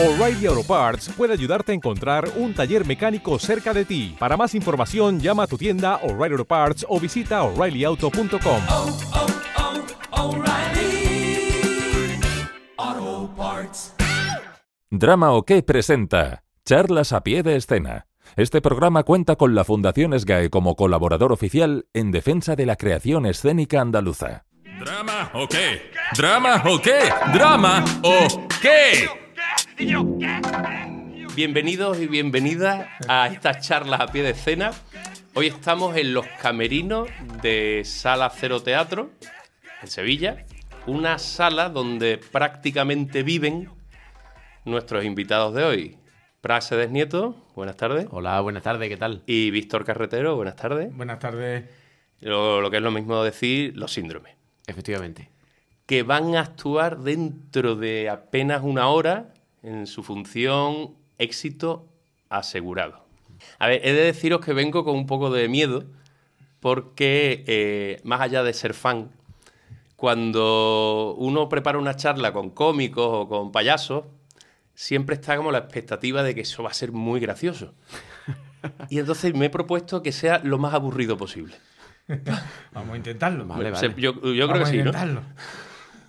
O'Reilly Auto Parts puede ayudarte a encontrar un taller mecánico cerca de ti. Para más información, llama a tu tienda O'Reilly Auto Parts o visita oreillyauto.com. oh, oh, Parts. Drama o qué presenta Charlas a pie de escena. Este programa cuenta con la Fundación SGAE como colaborador oficial en defensa de la creación escénica andaluza. ¿Drama o qué? ¿Drama o Bienvenidos y bienvenidas a estas charlas a pie de escena. Hoy estamos en los camerinos de Sala Cero Teatro, en Sevilla. Una sala donde prácticamente viven nuestros invitados de hoy. Praxedes Nieto, buenas tardes. Hola, buenas tardes, ¿qué tal? Y Víctor Carretero, buenas tardes. Buenas tardes. Lo, lo que es lo mismo decir, los síndromes. Efectivamente. que van a actuar dentro de apenas una hora en su función éxito asegurado. A ver, he de deciros que vengo con un poco de miedo porque eh, más allá de ser fan, cuando uno prepara una charla con cómicos o con payasos, siempre está como la expectativa de que eso va a ser muy gracioso. Y entonces me he propuesto que sea lo más aburrido posible. Vamos a intentarlo. Vale, vale. Yo, yo creo que Vamos a sí, ¿no?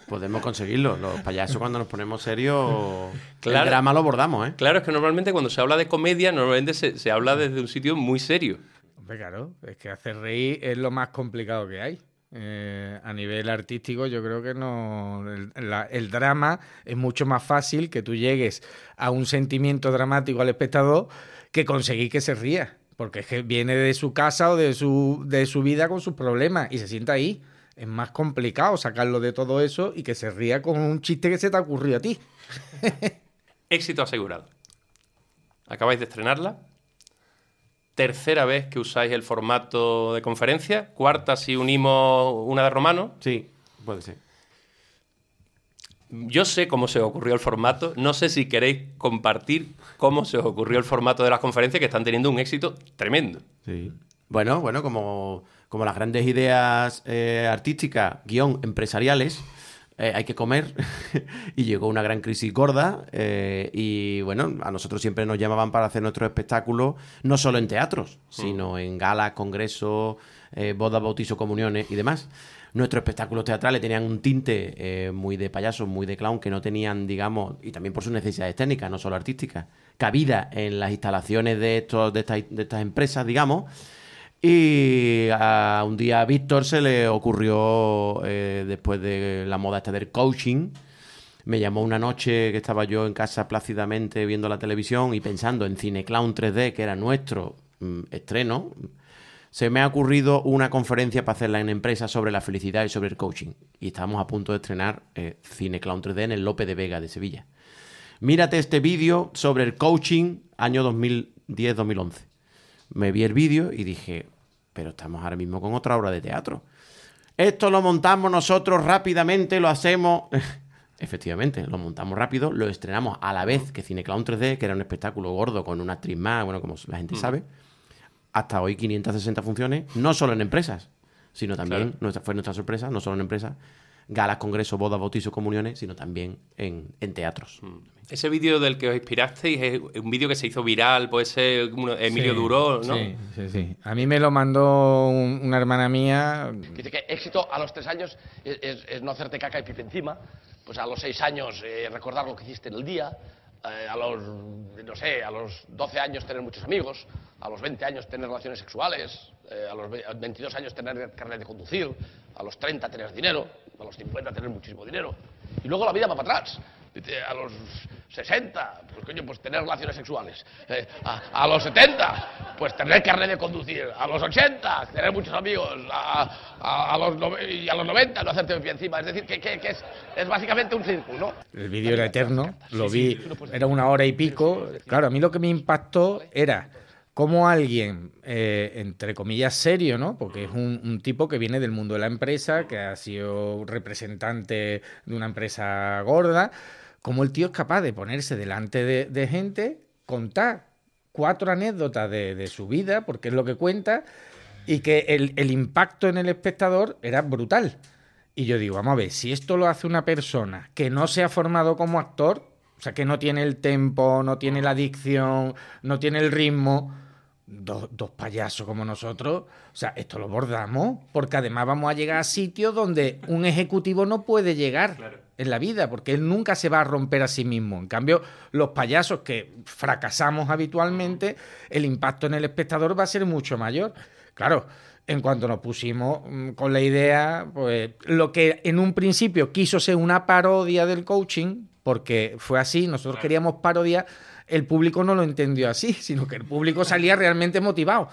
Podemos conseguirlo. Los payasos cuando nos ponemos serios, Claro. el drama lo bordamos, ¿eh? Claro, es que normalmente cuando se habla de comedia, normalmente se, se habla desde un sitio muy serio. Hombre, claro, es que hacer reír es lo más complicado que hay. Eh, a nivel artístico, yo creo que no. El, la- el drama es mucho más fácil que tú llegues a un sentimiento dramático al espectador que conseguir que se ría. Porque es que viene de su casa o de su, de su vida con sus problemas y se sienta ahí. Es más complicado sacarlo de todo eso y que se ría con un chiste que se te ha ocurrido a ti. Éxito asegurado. Acabáis de estrenarla. Tercera vez que usáis el formato de conferencia. Cuarta si unimos una de Romano. Sí, puede ser. Yo sé cómo se os ocurrió el formato. No sé si queréis compartir cómo se os ocurrió el formato de las conferencias que están teniendo un éxito tremendo. Sí. Bueno, bueno, como, como las grandes ideas eh, artísticas, guion, empresariales, eh, hay que comer. y llegó una gran crisis gorda. eh, y bueno, a nosotros siempre nos llamaban para hacer nuestros espectáculos, no solo en teatros, sino en galas, congresos, eh, bodas, bautizos, comuniones y demás. Nuestros espectáculos teatrales tenían un tinte eh, muy de payaso, muy de clown, que no tenían, digamos, y también por sus necesidades técnicas, no solo artísticas, cabida en las instalaciones de, estos, de, estas, de estas empresas, digamos. Y a un día a Víctor se le ocurrió, eh, después de la moda esta del coaching, me llamó una noche que estaba yo en casa plácidamente viendo la televisión y pensando en Cine Clown 3D, que era nuestro mm, estreno, se me ha ocurrido una conferencia para hacerla en empresas sobre la felicidad y sobre el coaching. Y estábamos a punto de estrenar eh, Cine Clown 3D en el Lope de Vega de Sevilla. Mírate este vídeo sobre el coaching año 2010-2011. Me vi el vídeo y dije, pero estamos ahora mismo con otra obra de teatro. Esto lo montamos nosotros rápidamente, lo hacemos. Efectivamente, lo montamos rápido, lo estrenamos a la vez que Cineclown 3D, que era un espectáculo gordo con una actriz más, bueno, como la gente sabe. Hasta hoy 560 funciones, no solo en empresas, sino también, Claro. nuestra, fue nuestra sorpresa, no solo en empresas, galas, congresos, bodas, bautizos, comuniones, sino también en, en teatros. Ese vídeo del que os inspirasteis es un vídeo que se hizo viral, puede ser Emilio Sí, Duró, ¿no? Sí, sí, sí. A mí me lo mandó un- una hermana mía. Dice que éxito a los tres años es, es- es no hacerte caca y pipi encima. Pues a los seis años eh, recordar lo que hiciste en el día. eh, a los, no sé, a los 12 años tener muchos amigos. A los 20 años tener relaciones sexuales. eh, a los ve- a 22 años tener carnet de conducir. A los 30 tener dinero. A los 50 tener muchísimo dinero. Y luego la vida va para atrás. Dice, a los 60, pues coño, pues tener relaciones sexuales. Eh, a, a los 70, pues tener carnet de conducir. A los 80, tener muchos amigos. A, a- a los, nove- y a los 90, no hacerte pie encima. Es decir, que, que- que es, es básicamente un círculo, ¿no? El vídeo era eterno, lo vi, era una hora y pico. Claro, a mí lo que me impactó era cómo alguien, eh, entre comillas, serio, ¿no? Porque es un, tipo que viene del mundo de la empresa, que ha sido representante de una empresa gorda, cómo el tío es capaz de ponerse delante de, gente, contar cuatro anécdotas de, de su vida, porque es lo que cuenta, y que el, el impacto en el espectador era brutal. Y yo digo, vamos a ver, si esto lo hace una persona que no se ha formado como actor, O sea, que no tiene el tempo, no tiene la dicción, no tiene el ritmo. Dos, dos payasos como nosotros, o sea, esto lo bordamos, porque además vamos a llegar a sitios donde un ejecutivo no puede llegar en la vida, porque él nunca se va a romper a sí mismo. En cambio, los payasos que fracasamos habitualmente, el impacto en el espectador va a ser mucho mayor. Claro, en cuanto nos pusimos mm, con la idea, pues lo que en un principio quiso ser una parodia del coaching, porque fue así, nosotros queríamos parodiar, el público no lo entendió así, sino que el público salía realmente motivado.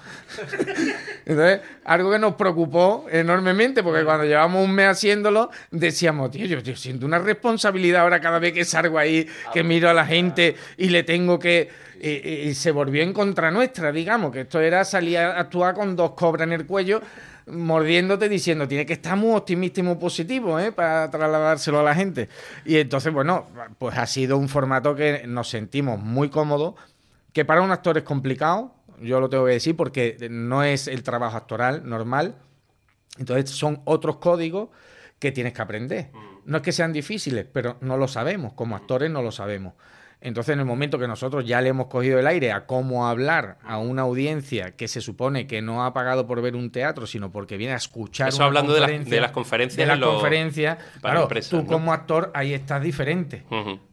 Entonces, algo que nos preocupó enormemente, porque cuando llevamos un mes haciéndolo, decíamos, tío, yo, yo siento una responsabilidad ahora cada vez que salgo ahí, que miro a la gente y le tengo que... Y, y se volvió en contra nuestra, digamos, que esto era salir a actuar con dos cobras en el cuello mordiéndote diciendo, tiene que estar muy optimista y muy positivo ¿eh? para trasladárselo a la gente. Y entonces, bueno, pues ha sido un formato que nos sentimos muy cómodos, que para un actor es complicado, yo lo tengo que decir, porque no es el trabajo actoral normal. Entonces son otros códigos que tienes que aprender. No es que sean difíciles, pero no lo sabemos, como actores no lo sabemos. Entonces, en el momento que nosotros ya le hemos cogido el aire a cómo hablar a una audiencia que se supone que no ha pagado por ver un teatro, sino porque viene a escuchar Eso una hablando de las- conferencia, de las conferencias de las lo- conferencias, para claro, empresas, tú ¿no? como actor ahí estás diferente.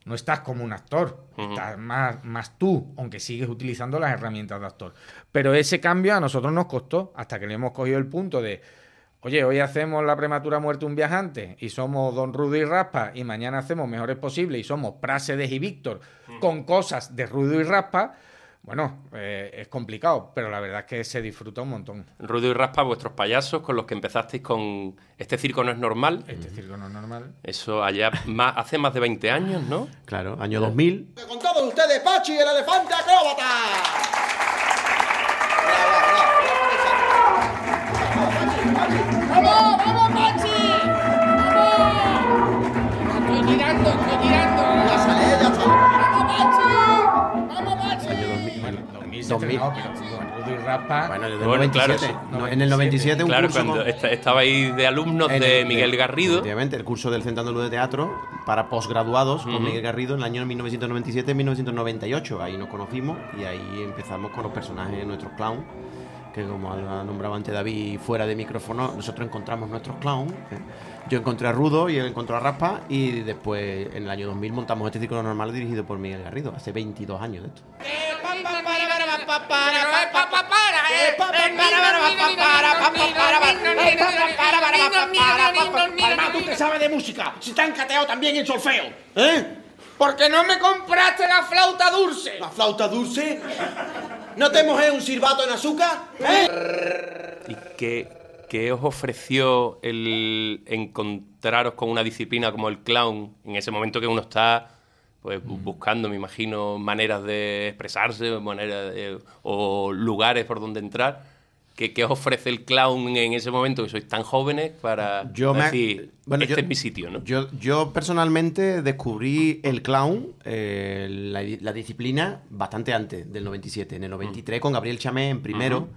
No estás como un actor, estás más, más tú, aunque sigues utilizando las herramientas de actor. Pero ese cambio a nosotros nos costó hasta que le hemos cogido el punto de, oye, hoy hacemos la prematura muerte de un viajante y somos Don Rudo y Raspa y mañana hacemos Mejores Posible y somos Prácedes y Víctor con cosas de Rudo y Raspa. Bueno, eh, es complicado, pero la verdad es que se disfruta un montón. Rudo y Raspa, vuestros payasos con los que empezasteis con Este circo no es normal. Este circo no es normal. Eso allá más, hace más de 20 años, ¿no? Claro, año 2000. Con todos ustedes, Pachi, el elefante acróbata. ¡Vamos, vamos, Pachi! ¡Vamos! Estoy tirando, estoy tirando. Ya sale, ya sale. ¡Vamos, Pachi! ¡Vamos, Pachi! Año 2000. Bueno, 2000 se 2000. estrenó, pero con Rudo y Raspa. Bueno, el Bueno, claro, 97. sí. No, en el 97 un Claro, curso cuando con- esta- estabais de alumnos de el- Miguel Garrido. Efectivamente, el curso del Centro Andaluz de Teatro para posgraduados con. Miguel Garrido en el año 1997-1998. Ahí nos conocimos y ahí empezamos con los personajes de nuestros clowns. Que como ha nombrado antes David fuera de micrófono, nosotros encontramos nuestros clowns. ¿eh? Yo encontré a Rudo y él encontró a Raspa. Y después, en el año 2000, montamos este círculo normal dirigido por Miguel Garrido. Hace 22 años de esto. Además, tú que sabes de música, si te han cateado también en solfeo. ¿Eh? ¿Por qué no me compraste la flauta dulce? ¿La flauta dulce? ¿No te mojé un silbato en azúcar? ¿Eh? ¿Y qué, qué os ofreció el encontraros con una disciplina como el clown en ese momento que uno está pues bu- buscando, me imagino, maneras de expresarse maneras de- o lugares por donde entrar? ¿Qué, qué os ofrece el clown en ese momento que sois tan jóvenes para Yo me- decir, bueno, este yo- es mi sitio, ¿no? Yo, yo personalmente descubrí el clown, eh, la, la disciplina, bastante antes del 97. En el 93 con Gabriel Chamé en primero.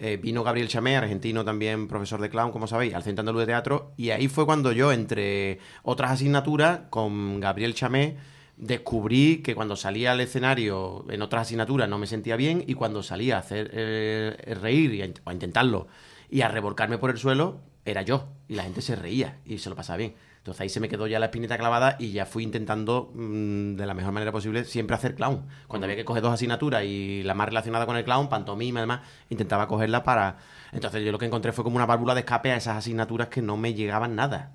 Eh, vino Gabriel Chamé, argentino también, profesor de clown, como sabéis, al Centro Andaluz de Teatro. Y ahí fue cuando yo, entre otras asignaturas, con Gabriel Chamé, descubrí que cuando salía al escenario en otras asignaturas no me sentía bien y cuando salía a hacer eh, reír y a, o a intentarlo y a revolcarme por el suelo, era yo. Y la gente se reía y se lo pasaba bien. Entonces ahí se me quedó ya la espinita clavada y ya fui intentando mm, de la mejor manera posible siempre hacer clown. Cuando había que coger dos asignaturas y la más relacionada con el clown, pantomima, además, intentaba cogerla para... Entonces yo lo que encontré fue como una válvula de escape a esas asignaturas que no me llegaban nada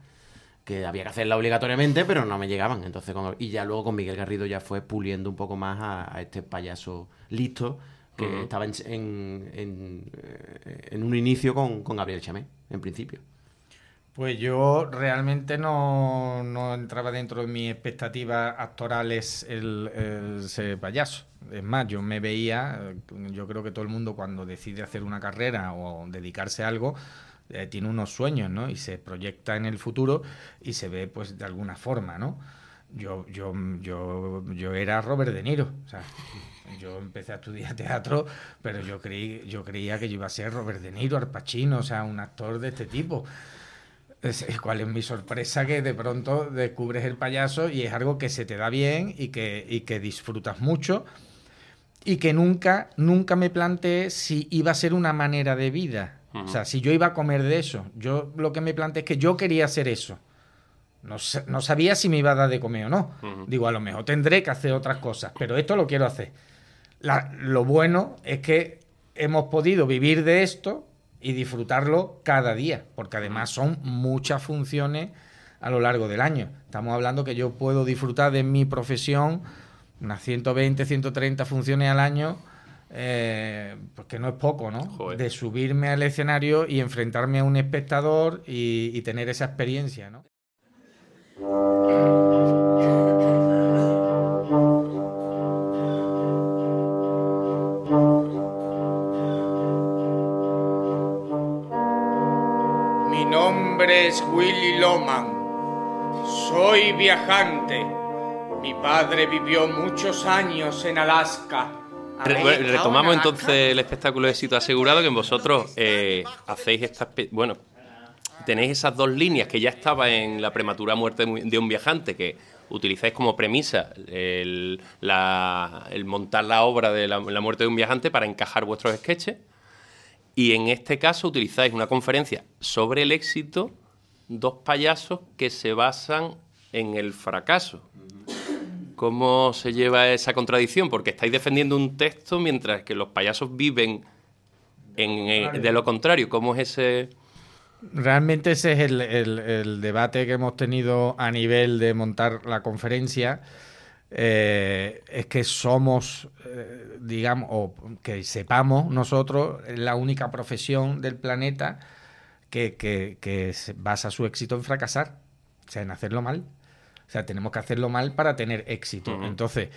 que había que hacerla obligatoriamente, pero no me llegaban. Entonces, con- y ya luego con Miguel Garrido ya fue puliendo un poco más a, a este payaso listo que estaba en, en, en, eh, en un inicio con, con Gabriel Chamé, en principio. Pues yo realmente no, no entraba dentro de mis expectativas actorales el, el ser payaso. Es más, yo me veía, eh, yo creo que todo el mundo cuando decide hacer una carrera o dedicarse a algo, eh, tiene unos sueños, ¿no? Y se proyecta en el futuro y se ve, pues, de alguna forma, ¿no? Yo, yo, yo, yo era Robert De Niro, o sea, yo empecé a estudiar teatro, pero yo creí, yo creía que iba a ser Robert De Niro, Al Pacino, o sea, un actor de este tipo. ¿Cuál es mi sorpresa? Que de pronto descubres el payaso y es algo que se te da bien y que, y que disfrutas mucho y que nunca, nunca me planteé si iba a ser una manera de vida. O sea, si yo iba a comer de eso. Yo lo que me planteé es que yo quería hacer eso. No, sa- no sabía si me iba a dar de comer o no. Digo, a lo mejor tendré que hacer otras cosas, pero esto lo quiero hacer. La- lo bueno es que hemos podido vivir de esto y disfrutarlo cada día, porque además son muchas funciones a lo largo del año. Estamos hablando que yo puedo disfrutar de mi profesión unas 120, 130 funciones al año, eh, porque no es poco, ¿no? Joder. De subirme al escenario y enfrentarme a un espectador y, y tener esa experiencia, ¿no? Mi nombre es Willy Loman. Soy viajante. Mi padre vivió muchos años en Alaska. Re- retomamos entonces el espectáculo de éxito asegurado que vosotros eh, hacéis esta espe- bueno tenéis esas dos líneas que ya estaba en la prematura muerte de un viajante que utilizáis como premisa el, la- el montar la obra de la, la muerte de un viajante para encajar vuestros sketches. Y en este caso utilizáis una conferencia sobre el éxito dos payasos que se basan en el fracaso ¿Cómo se lleva esa contradicción? Porque estáis defendiendo un texto mientras que los payasos viven en, eh, de lo contrario. ¿Cómo es ese...? Realmente ese es el, debate que hemos tenido a nivel de montar la conferencia. Eh, es que somos, eh, digamos, o que sepamos nosotros, la única profesión del planeta que, que- que basa su éxito en fracasar, o sea, en hacerlo mal. O sea, tenemos que hacerlo mal para tener éxito. Entonces,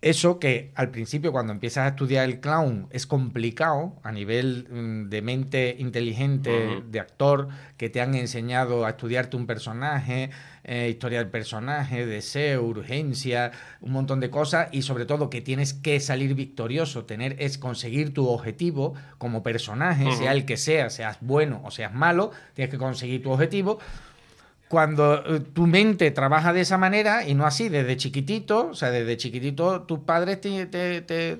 eso que al principio cuando empiezas a estudiar el clown es complicado a nivel mm, de mente inteligente, de actor, que te han enseñado a estudiarte un personaje, eh, historia del personaje, deseo, urgencia, un montón de cosas y sobre todo que tienes que salir victorioso, tener es conseguir tu objetivo como personaje, sea el que sea, seas bueno o seas malo, tienes que conseguir tu objetivo cuando eh, tu mente trabaja de esa manera y no así, desde chiquitito, o sea, desde chiquitito tus padres te, te- te-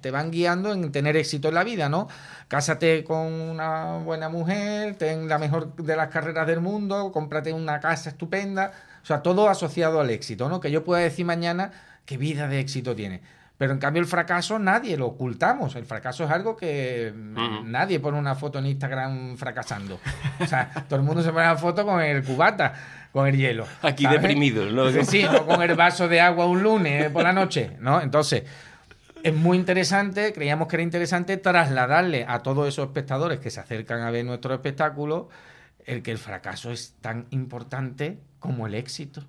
te- van guiando en tener éxito en la vida, ¿no? Cásate con una buena mujer, ten la mejor de las carreras del mundo, cómprate una casa estupenda, o sea, todo asociado al éxito, ¿no? Que yo pueda decir mañana qué vida de éxito tiene. Pero en cambio el fracaso nadie lo ocultamos. El fracaso es algo que mm, nadie pone una foto en Instagram fracasando. O sea, todo el mundo se pone la foto con el cubata, con el hielo. Aquí ¿sabes? deprimido, ¿no? Sí, o con el vaso de agua un lunes por la noche, ¿no? Entonces, es muy interesante, creíamos que era interesante trasladarle a todos esos espectadores que se acercan a ver nuestro espectáculo el que el fracaso es tan importante como el éxito.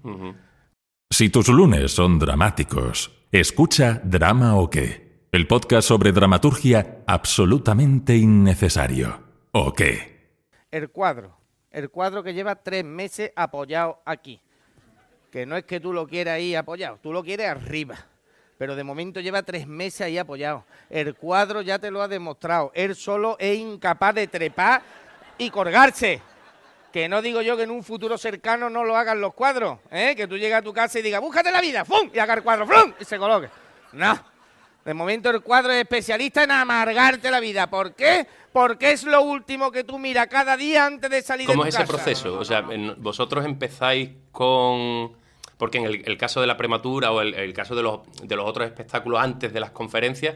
Si tus lunes son dramáticos, escucha Drama o qué, el podcast sobre dramaturgia absolutamente innecesario. ¿O qué? el cuadro. El cuadro que lleva tres meses apoyado aquí. Que no es que tú lo quieras ahí apoyado, tú lo quieres arriba. Pero de momento lleva tres meses ahí apoyado. El cuadro ya te lo ha demostrado. Él solo es incapaz de trepar y colgarse. Que no digo yo que en un futuro cercano no lo hagan los cuadros. ¿eh? Que tú llegas a tu casa y digas, búscate la vida, ¡fum! Y haga el cuadro, ¡fum! Y se coloque. No. De momento el cuadro es especialista en amargarte la vida. ¿Por qué? Porque es lo último que tú miras cada día antes de salir ¿Cómo de es tu ese casa. proceso? O sea, vosotros empezáis con... Porque en el, el caso de la prematura o el, el caso de los, de los otros espectáculos antes de las conferencias,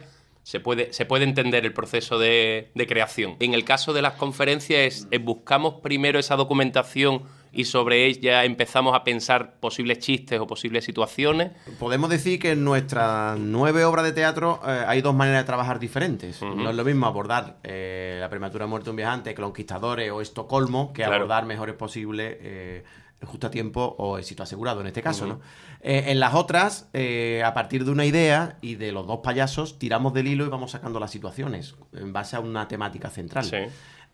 se puede, se puede entender el proceso de, de creación. En el caso de las conferencias es, es buscamos primero esa documentación y sobre ella empezamos a pensar posibles chistes o posibles situaciones. Podemos decir que en nuestras nueve obras de teatro eh, hay dos maneras de trabajar diferentes. No es lo mismo abordar eh, la prematura muerte de un viajante, Conquistadores o Estocolmo, que Claro. abordar mejores posible eh, justo a tiempo o éxito asegurado en este caso. ¿no? Eh, en las otras, eh, a partir de una idea y de los dos payasos, tiramos del hilo y vamos sacando las situaciones en base a una temática central. Sí.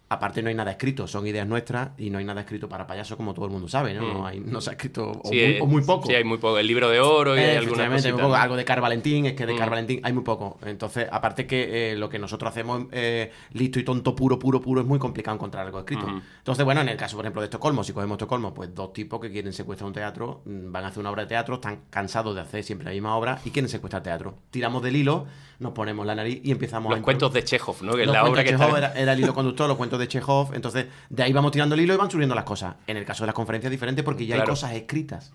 Aparte no hay nada escrito, son ideas nuestras y no hay nada escrito para payaso como todo el mundo sabe, ¿no? Mm. No, hay- no se ha escrito o, Sí, muy, eh, o muy poco. Sí, hay muy poco. El libro de oro y hay alguna Efectivamente, hay muy cosita, poco. ¿no? Algo de Car Valentín, es que de Car Mm. Valentín hay muy poco. Entonces, aparte que eh, lo que nosotros hacemos eh, listo y tonto, puro, puro, puro, es muy complicado encontrar algo escrito. Entonces, bueno, en el caso, por ejemplo, de Estocolmo, si cogemos Estocolmo, pues dos tipos que quieren secuestrar un teatro, mm, van a hacer una obra de teatro, están cansados de hacer siempre la misma obra y quieren secuestrar teatro. Tiramos del hilo, nos ponemos la nariz y empezamos Los a... cuentos de Chekhov, ¿no? Que es la obra que Chekhov está... era, era el hilo conductor, los cuentos de Chekhov. Entonces, de ahí vamos tirando el hilo y van subiendo las cosas. En el caso de las conferencias es diferente porque ya hay cosas escritas.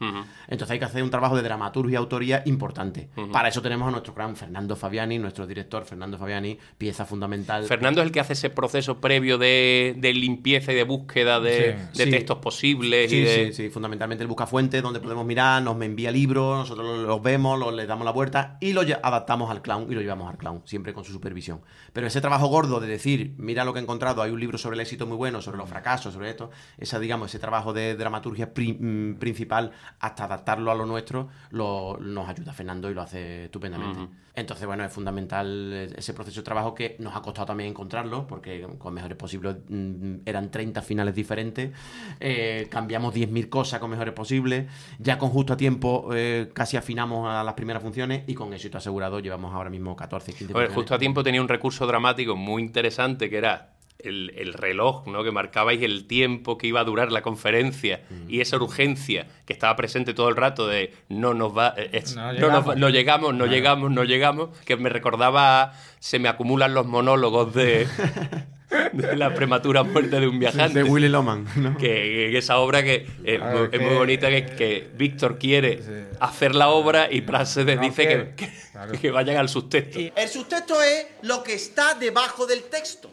Entonces hay que hacer un trabajo de dramaturgia y autoría importante. Para eso tenemos a nuestro gran Fernando Fabiani, nuestro director Fernando Fabiani, pieza fundamental. Fernando es el que hace ese proceso previo de, de limpieza y de búsqueda de, Sí. de Sí. textos posibles y Sí, de... sí, sí, fundamentalmente el buscafuente, donde podemos mirar, nos me envía libros, nosotros los, vemos, los, les damos la vuelta y lo adaptamos al clown y lo llevamos al clown, siempre con su supervisión. Pero ese trabajo gordo de decir, mira lo que he encontrado, hay un libro sobre el éxito muy bueno, sobre los fracasos, sobre esto, esa, digamos, ese trabajo de dramaturgia pri- mm, principal hasta adaptarlo a lo nuestro, lo, nos ayuda Fernando y lo hace estupendamente. Ujú. Entonces, bueno, es fundamental ese proceso de trabajo que nos ha costado también encontrarlo, porque con Mejores Posibles mm, eran 30 finales diferentes, eh, cambiamos 10.000 cosas con Mejores Posibles, ya con justo a tiempo eh, casi afinamos a las primeras funciones y con éxito asegurado llevamos ahora mismo 14, 15 A ver, justo a tiempo tenía un recurso dramático muy interesante que era el, el reloj, ¿no? Que marcabais el tiempo que iba a durar la conferencia Mm. y esa urgencia que estaba presente todo el rato de no nos va, eh, es- No no, nos va- llegamos. no llegamos, no llegamos, no llegamos, que me recordaba se me acumulan los monólogos de, de la prematura muerte de un viajante. De Willy Loman, ¿no? Que, que esa obra que eh, ver, es muy que- bonita, que, que Víctor quiere hacer la obra y Praxedes No, dice que- que, vayan al sustento. El sustento es lo que está debajo del texto.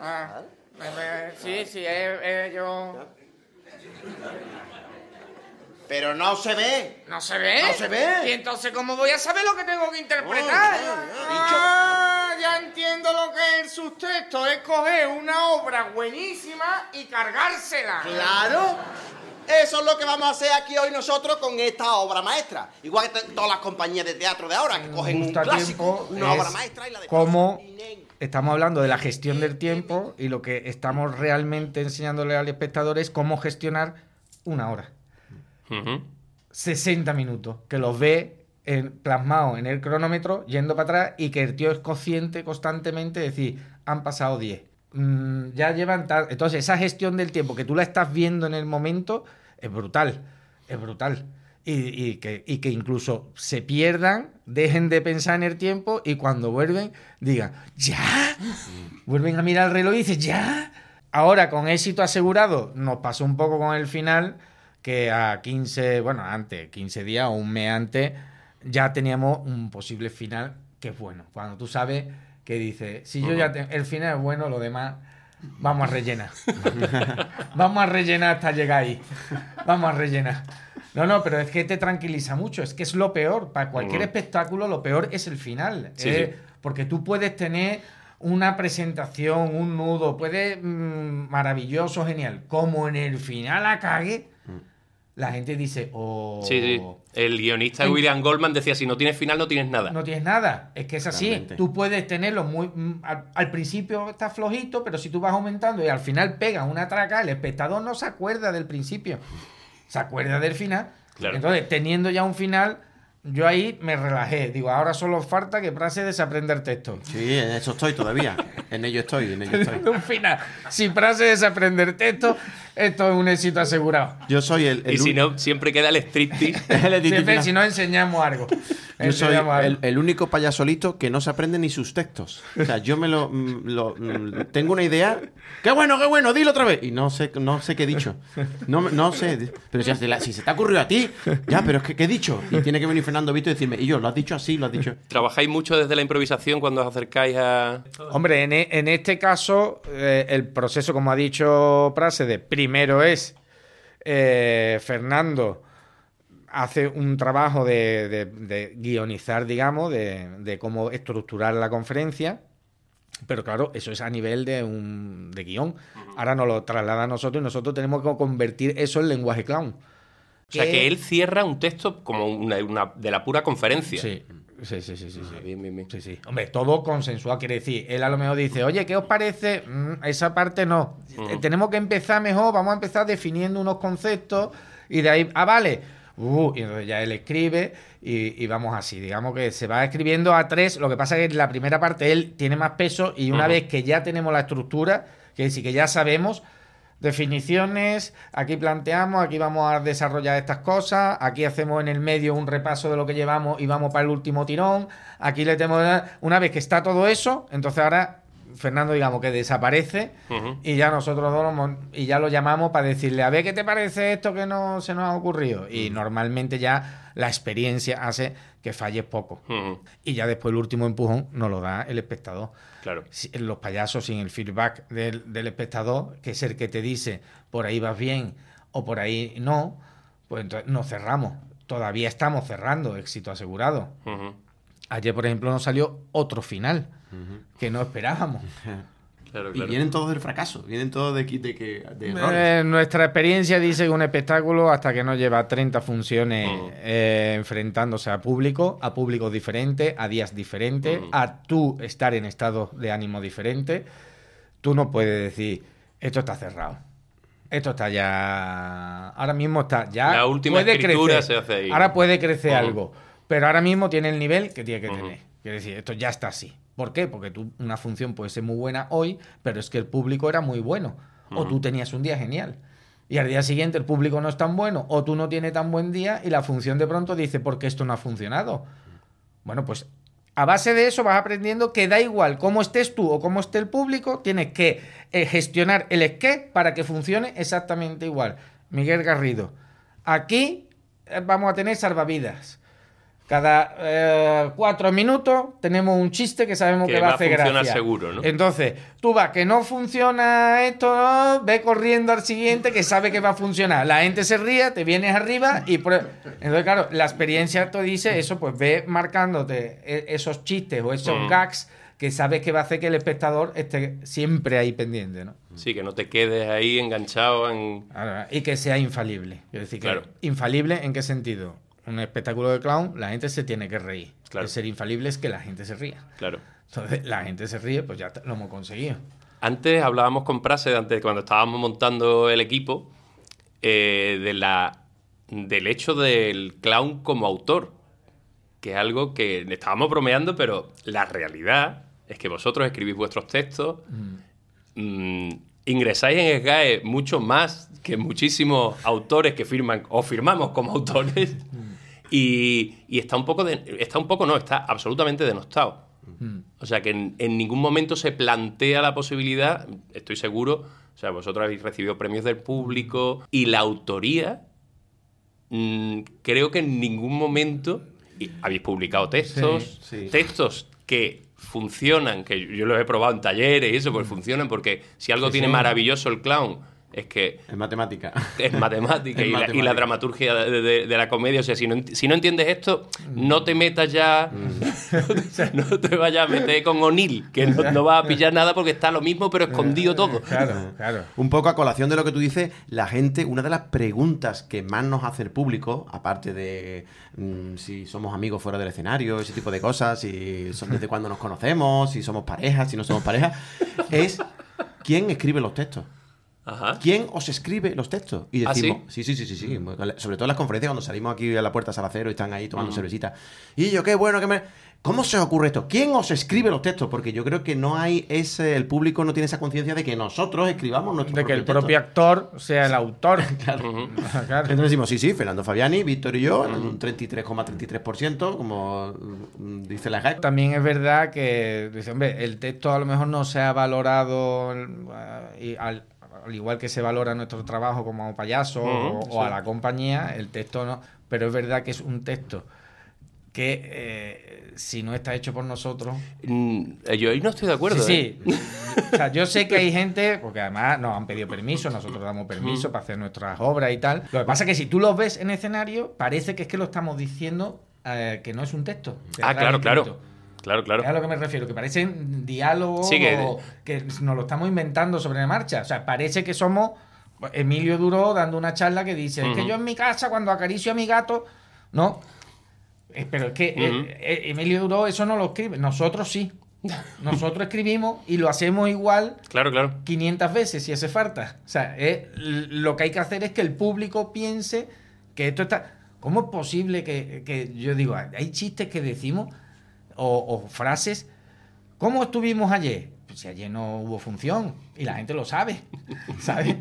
Ah, eh, sí, sí, eh, eh, yo... Pero no se ve. ¿No se ve? No se ve. ¿Y entonces cómo voy a saber lo que tengo que interpretar? Oh, oh, Ah, ya entiendo lo que es el sustento. Es coger una obra buenísima y cargársela. Claro. Eso es lo que vamos a hacer aquí hoy nosotros con esta obra maestra. Igual que todas las compañías de teatro de ahora, que cogen un clásico, tiempo una obra maestra y la de cómo estamos hablando de la gestión del tiempo y lo que estamos realmente enseñándole al espectador es cómo gestionar una hora. Ujú. 60 minutos, que los ve en, plasmado en el cronómetro, yendo para atrás, y que el tío es consciente constantemente de decir, han pasado 10. Mm, ya llevan tal. Entonces, esa gestión del tiempo que tú la estás viendo en el momento es brutal. Es brutal. Y, que incluso se pierdan, dejen de pensar en el tiempo y cuando vuelven digan, ¿ya? Vuelven a mirar el reloj y dicen, ¿ya? Ahora, con éxito asegurado, nos pasó un poco con el final, que a 15, bueno, antes, 15 días o un mes antes, ya teníamos un posible final que es bueno. Cuando tú sabes que dice, si yo ya te- el final es bueno, lo demás vamos a rellenar. vamos a rellenar hasta llegar ahí. Vamos a rellenar. No, no, pero es que te tranquiliza mucho. Es que es lo peor. Para cualquier espectáculo, lo peor es el final. Sí, Eh, sí. Porque tú puedes tener una presentación, un nudo, puede mm, maravilloso, genial. Como en el final la cague, la gente dice, oh, Sí, sí. El guionista En- William Goldman decía, si no tienes final, no tienes nada. no tienes nada. Es que es así. Realmente. Tú puedes tenerlo muy. mm, al, al principio está flojito, pero si tú vas aumentando y al final pega una traca, el espectador no se acuerda del principio. Se acuerda del final. Claro. Entonces, teniendo ya un final, yo ahí me relajé. Digo, ahora solo falta que Prase desaprenda el texto. Sí, en eso estoy todavía. En ello estoy, en ello estoy. un final. Si Prase desaprende el texto, esto es un éxito asegurado. Yo soy el, el Y si un- no, siempre queda el striptease. el Siempre, si no enseñamos algo. Yo soy algo. el, el único payasolito que no se aprende ni sus textos. O sea, yo me lo, mm, lo- mm, tengo una idea. ¡Qué bueno, qué bueno! Dilo otra vez. Y no sé, no sé qué he dicho. No, no sé. Pero si, si se te ha ocurrido a ti, ya, pero es que ¿qué he dicho? Y tiene que venir Fernando Vito y decirme, y yo, lo has dicho así, lo has dicho. ¿Trabajáis mucho desde la improvisación cuando os acercáis a...? Hombre, en, en este caso, eh, el proceso, como ha dicho Prasede, primero es eh, Fernando hace un trabajo de, de- de guionizar, digamos, de, de cómo estructurar la conferencia. Pero claro, eso es a nivel de un de guion. Ahora nos lo traslada a nosotros y nosotros tenemos que convertir eso en lenguaje clown. O sea, que él cierra un texto como una, una- de la pura conferencia. Sí. Sí, sí, sí, sí. sí. Bien, bien, bien. Sí, sí. Hombre, todo consensuado quiere decir. Él a lo mejor dice, oye, ¿qué os parece? Mm, esa parte no. Tenemos que empezar mejor, vamos a empezar definiendo unos conceptos y de ahí, ah, vale. Uh, y entonces ya él escribe y, y vamos así. Digamos que se va escribiendo a tres. Lo que pasa es que en la primera parte él tiene más peso y una vez que ya tenemos la estructura, que decir que ya sabemos, definiciones, aquí planteamos, aquí vamos a desarrollar estas cosas, aquí hacemos en el medio un repaso de lo que llevamos y vamos para el último tirón, aquí le tenemos una vez que está todo eso, entonces ahora Fernando digamos que desaparece y ya nosotros dos lo y ya lo llamamos para decirle a ver qué te parece esto que no se nos ha ocurrido y normalmente ya la experiencia hace que falles poco. Y ya después el último empujón nos lo da el espectador Claro. los payasos sin el feedback del, del espectador, que es el que te dice por ahí vas bien o por ahí no, pues entonces nos cerramos. Todavía estamos cerrando, éxito asegurado. Ayer, por ejemplo, nos salió otro final que no esperábamos. Claro, Y vienen todos del fracaso, vienen todos de, de, que, de errores. Eh, nuestra experiencia dice que un espectáculo, hasta que no lleva 30 funciones eh, enfrentándose a público, a públicos diferentes, a días diferentes, a tú estar en estados de ánimo diferentes, tú no puedes decir, esto está cerrado. Esto está ya. Ahora mismo está ya. La última puede escritura crecer. se hace ahí. Ahora puede crecer algo. Pero ahora mismo tiene el nivel que tiene que tener. Quiere decir, esto ya está así. ¿Por qué? Porque tú, una función puede ser muy buena hoy, pero es que el público era muy bueno. O tú tenías un día genial. Y al día siguiente el público no es tan bueno, o tú no tienes tan buen día, y la función de pronto dice, ¿por qué esto no ha funcionado? Bueno, pues a base de eso vas aprendiendo que da igual cómo estés tú o cómo esté el público, tienes que eh, gestionar el esqué para que funcione exactamente igual. Miguel Garrido. Aquí eh, vamos a tener salvavidas. Cada eh, cuatro minutos tenemos un chiste que sabemos Que que, va a hacer gracia. seguro, ¿no? Entonces, tú vas que no funciona esto, ¿no? ve corriendo al siguiente que sabe que va a funcionar. La gente se ríe, te vienes arriba y prue- entonces claro, la experiencia te dice eso, pues ve marcándote e- esos chistes o esos Mm. gags que sabes que va a hacer que el espectador esté siempre ahí pendiente, ¿no? Sí, que no te quedes ahí enganchado en... Y que sea infalible. Es decir, que Claro. infalible en qué sentido? Un espectáculo de clown, la gente se tiene que reír. Claro. El ser infalible es que la gente se ría. Claro. Entonces, la gente se ríe, pues ya lo hemos conseguido. Antes hablábamos con Prase, antes cuando estábamos montando el equipo, eh, de la, del hecho del clown como autor, que es algo que estábamos bromeando, pero la realidad es que vosotros escribís vuestros textos, mm, ingresáis en SGAE mucho más que muchísimos autores que firman o firmamos como autores y, y está un poco, de- está un poco, no, está absolutamente denostado. O sea, que en, en ningún momento se plantea la posibilidad, estoy seguro, o sea, vosotros habéis recibido premios del público y la autoría, mm, creo que en ningún momento y habéis publicado textos, Sí, sí. textos que funcionan, que yo los he probado en talleres y eso, pues funcionan porque si algo Sí, tiene maravilloso el clown es que En matemática. es matemática, Es y, La, y la matemática. dramaturgia de, de- de la comedia. O sea, si no, si no entiendes esto, no te metas ya, no te vayas a meter con O'Neill, que no, no vas a pillar nada porque está lo mismo, pero escondido todo. Claro, claro. Un poco a colación de lo que tú dices, la gente, una de las preguntas que más nos hace el público, aparte de mm, si somos amigos fuera del escenario, ese tipo de cosas, si son desde cuándo nos conocemos, si somos pareja, si no somos pareja, es quién escribe los textos. Ajá. ¿Quién os escribe los textos? Y ¿Ah, decimos, sí, sí, sí, sí, sí. Sobre todo en las conferencias cuando salimos aquí a la puerta Salacero y están ahí tomando cervecita. Y yo, qué bueno que me. ¿Cómo se os ocurre esto? ¿Quién os escribe los textos? Porque yo creo que no hay ese. El público no tiene esa conciencia de que nosotros escribamos nuestros De que el propio actor sea el autor. Ujú. Claro. Entonces decimos, sí, sí, Fernando Fabiani, Víctor y yo, en un 33,33%, como mm, dice la GAC. También es verdad que, dice, hombre, el texto a lo mejor no se ha valorado eh, y al, al igual que se valora nuestro trabajo como payaso o, Ujú, o a la compañía, el texto no. Pero es verdad que es un texto que eh, si no está hecho por nosotros, Mm, Yo ahí no estoy de acuerdo. Sí, ¿eh? sí. O sea, yo sé que hay gente, porque además nos han pedido permiso, nosotros damos permiso para hacer nuestras obras y tal. Lo que pasa es que si tú los ves en escenario, parece que es que lo estamos diciendo eh, que no es un texto. Ah, claro, claro. Claro, claro. Es a lo que me refiero, que parecen diálogos Sí, que- que... nos lo estamos inventando sobre la marcha. O sea, parece que somos Emilio Duro dando una charla que dice, es que yo en mi casa cuando acaricio a mi gato, no. Eh, Pero es que eh, eh, Emilio Duro eso no lo escribe. Nosotros sí. Nosotros escribimos y lo hacemos igual Claro, claro. 500 veces si hace falta. O sea, lo que hay que hacer es que el público piense que esto está... ¿Cómo es posible que, que yo digo, hay chistes que decimos o, o frases? ¿Cómo estuvimos ayer? Pues si ayer no hubo función y la gente lo sabe, ¿sabes?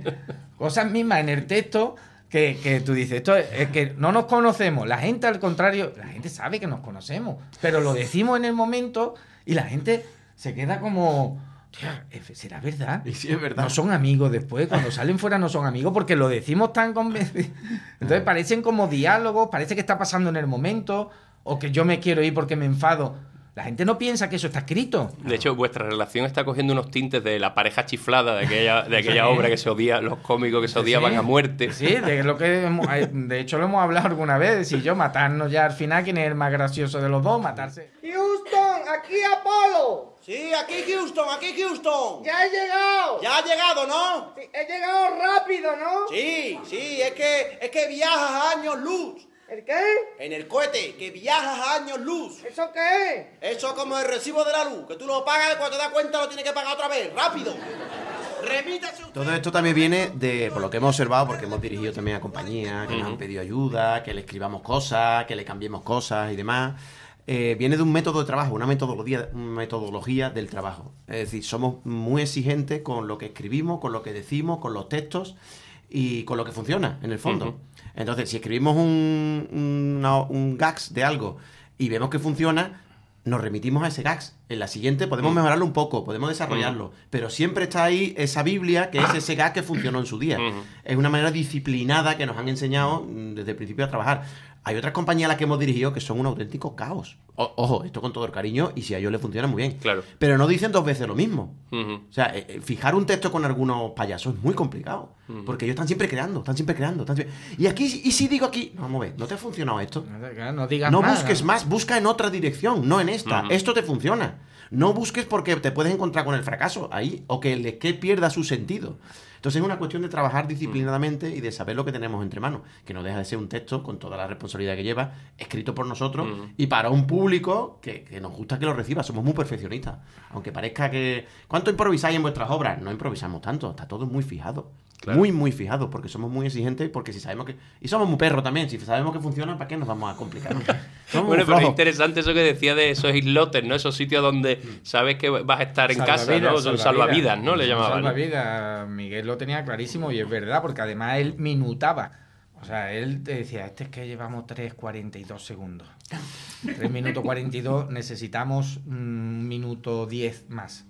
Cosas mismas en el texto que, que tú dices, esto es, es que no nos conocemos. La gente al contrario, la gente sabe que nos conocemos, pero lo decimos en el momento y la gente se queda como... "Tía, ¿Será verdad? Y sí, es verdad. No son amigos después, cuando salen fuera no son amigos porque lo decimos tan convencidos. Entonces parecen como diálogos, parece que está pasando en el momento, o que yo me quiero ir porque me enfado. La gente no piensa que eso está escrito. De hecho, vuestra relación está cogiendo unos tintes de la pareja chiflada de aquella, de aquella obra que se odia, los cómicos que se odiaban Sí. a muerte. Sí, de lo que hemos- eh, de hecho lo hemos hablado alguna vez, y yo matarnos ya al final, quién es el más gracioso de los dos, matarse. Houston, aquí Apolo. Sí, aquí Houston, aquí Houston. Ya he llegado. Ya ha llegado, ¿no? Sí, he llegado rápido, ¿no? Sí, sí, es que, es que viajas a años luz. ¿El qué? En el cohete, que viajas a años luz. ¿Eso qué Eso es como el recibo de la luz, que tú lo pagas y cuando te das cuenta lo tienes que pagar otra vez. ¡Rápido! Remítase usted. Todo esto también viene de, por lo que hemos observado, porque hemos dirigido también a compañías que nos han pedido ayuda, que le escribamos cosas, que le cambiemos cosas y demás. Eh, viene de un método de trabajo, una metodología, una metodología del trabajo. Es decir, somos muy exigentes con lo que escribimos, con lo que decimos, con los textos y con lo que funciona, en el fondo. Entonces, si escribimos un, un gags de algo y vemos que funciona, nos remitimos a ese gags. En la siguiente podemos mejorarlo un poco, podemos desarrollarlo, pero siempre está ahí esa Biblia que es ese gag que funcionó en su día. Ujú. Es una manera disciplinada que nos han enseñado mm, desde el principio a trabajar. Hay otras compañías a las que hemos dirigido que son un auténtico caos. O- ojo, esto con todo el cariño y si a ellos les funciona muy bien. Claro. Pero no dicen dos veces lo mismo. O sea, eh, eh, fijar un texto con algunos payasos es muy complicado. Porque ellos están siempre creando, están siempre creando. están siempre- Y aquí, y si digo aquí, no, vamos a ver, ¿no te ha funcionado esto? No digas No nada. busques más, busca en otra dirección, no en esta. Esto te funciona. No busques porque te puedes encontrar con el fracaso ahí o que el que pierda su sentido. Entonces es una cuestión de trabajar disciplinadamente y de saber lo que tenemos entre manos, que no deja de ser un texto con toda la responsabilidad que lleva, escrito por nosotros Ujú. y para un público que, que nos gusta que lo reciba. Somos muy perfeccionistas. Aunque parezca que... ¿Cuánto improvisáis en vuestras obras? No improvisamos tanto, está todo muy fijado. Claro. Muy, muy fijado, porque somos muy exigentes, porque si sabemos que... Y somos muy perros también, si sabemos que funciona, ¿para qué nos vamos a complicar? Somos Bueno, pero es interesante eso que decía de esos islotes, ¿no? Esos sitios donde sabes que vas a estar en casa, ¿no? Son salvavidas, ¿no? Le llamaban. Salvavidas. Miguel lo tenía clarísimo y es verdad, porque además él minutaba. O sea, él te decía, este es que llevamos 3.42 segundos. 3 minutos 42, necesitamos un minuto 10 más.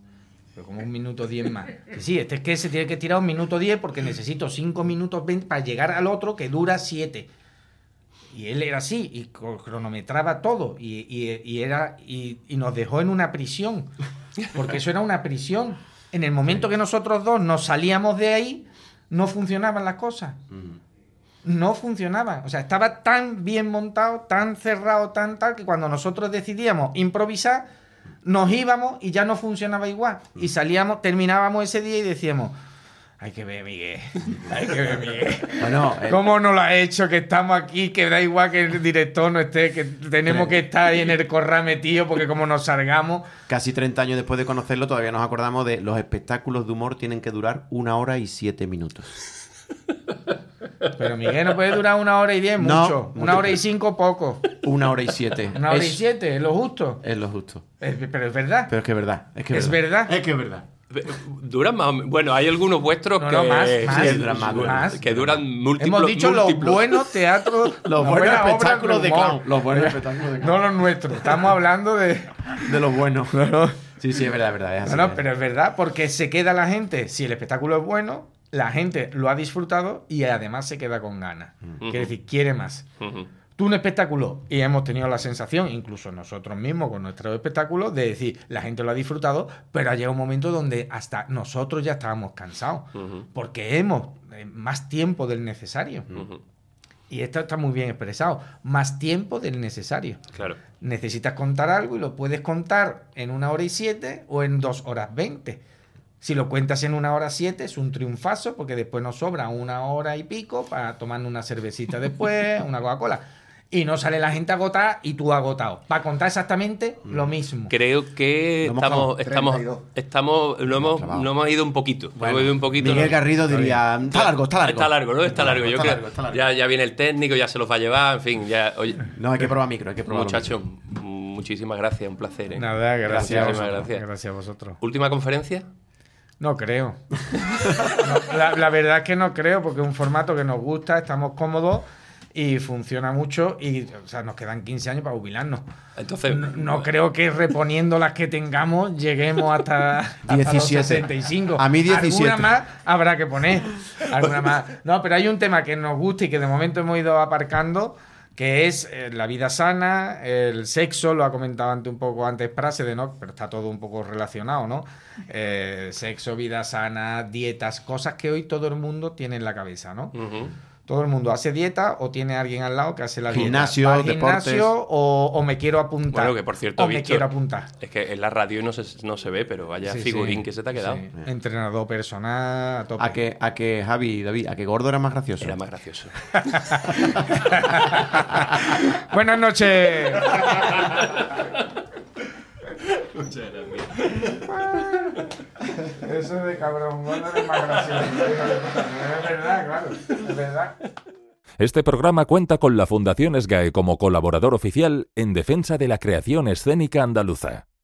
Pero como un minuto 10 más. Sí, este es que se tiene que tirar un minuto 10 porque necesito 5 minutos 20 para llegar al otro que dura 7. Y él era así, y cronometraba todo, y, y- y era, y, y nos dejó en una prisión, porque eso era una prisión. En el momento que nosotros dos nos salíamos de ahí, no funcionaban las cosas. No funcionaban. O sea, estaba tan bien montado, tan cerrado, tan tal, que cuando nosotros decidíamos improvisar, nos íbamos y ya no funcionaba igual. Y salíamos, terminábamos ese día y decíamos, hay que ver, Miguel, hay que ver, Miguel. Bueno, eh, ¿Cómo nos lo ha hecho? Que estamos aquí, que da igual que el director no esté, que tenemos que estar ahí en el corral metido, porque como nos salgamos. casi 30 años después de conocerlo, todavía nos acordamos de los espectáculos de humor tienen que durar una hora y siete minutos. Pero Miguel no puede durar una hora y diez, No, mucho. Una hora y cinco, poco. Una hora y siete. Una hora y siete, es lo justo. Es lo justo. Es- pero es verdad. Pero es que es verdad. Es, que Es verdad. Es que es verdad. Duran más o menos- Bueno, hay algunos vuestros No, que, no, más, que más, duran más, más. que duran múltiplos. Hemos dicho los buenos teatros, Los buenos espectáculos de clown. Los buenos espectáculos de clown. No los nuestros. Estamos hablando de. De los buenos. Sí, sí, es verdad, es verdad. Es así, No, no, es. pero es verdad, porque se queda la gente. Si el espectáculo es bueno, la gente lo ha disfrutado y además se queda con ganas. Quiere decir, quiere más. Ujú. Tú un espectáculo, y hemos tenido la sensación, incluso nosotros mismos con nuestro espectáculo, de decir, la gente lo ha disfrutado, pero ha llegado un momento donde hasta nosotros ya estábamos cansados, porque hemos eh, más tiempo del necesario. Y esto está muy bien expresado, más tiempo del necesario. Claro. Necesitas contar algo y lo puedes contar en una hora y siete o en dos horas veinte. Si lo cuentas en una hora siete es un triunfazo porque después nos sobra una hora y pico para tomar una cervecita después, una Coca-Cola. Y no sale la gente agotada y tú agotado. Va a contar exactamente lo mismo. Creo que Lo estamos, estamos, 32. estamos, lo hemos, no hemos ido un poquito. Bueno, hemos ido un poquito. Miguel ¿no? Garrido diría, está largo, está largo. Está largo, ¿no? Está largo. Yo está creo- largo, está largo. Ya, ya viene el técnico, ya se los va a llevar, en fin, ya. Oye, No, hay que probar micro, hay que probar muchachos, muchísimas gracias, un placer. ¿eh? Nada, gracias. Muchísimas gracias. Gracias a vosotros. ¿Última conferencia? No creo. No, la, la verdad es que no creo, porque es un formato que nos gusta, estamos cómodos y funciona mucho. Y, o sea, nos quedan 15 años para jubilarnos. Entonces, No, no creo que reponiendo las que tengamos lleguemos hasta, hasta los 17. 65. A mí 17. Alguna más habrá que poner. Alguna más. No, pero hay un tema que nos gusta y que de momento hemos ido aparcando, que es eh, la vida sana, el sexo, lo ha comentado antes un poco antes Prase de no, pero está todo un poco relacionado, ¿no? Eh, sexo, vida sana, dietas, cosas que hoy todo el mundo tiene en la cabeza, ¿no? Todo el mundo hace dieta o tiene alguien al lado que hace la Gimnasio, dieta. Va al deportes. gimnasio o, o me quiero apuntar. Bueno, que por cierto, o he me quiero apuntar. Es que en la radio no se, no se ve, pero vaya Sí, figurín sí. que se te ha quedado. Sí. Entrenador personal, a tope. A que, a que Javi y David, a que Gordo era más gracioso. Era más gracioso. Buenas noches. Eso de cabrón, gordo es más gracioso. Es verdad, claro. Es verdad. Este programa cuenta con la Fundación SGAE como colaborador oficial en defensa de la creación escénica andaluza.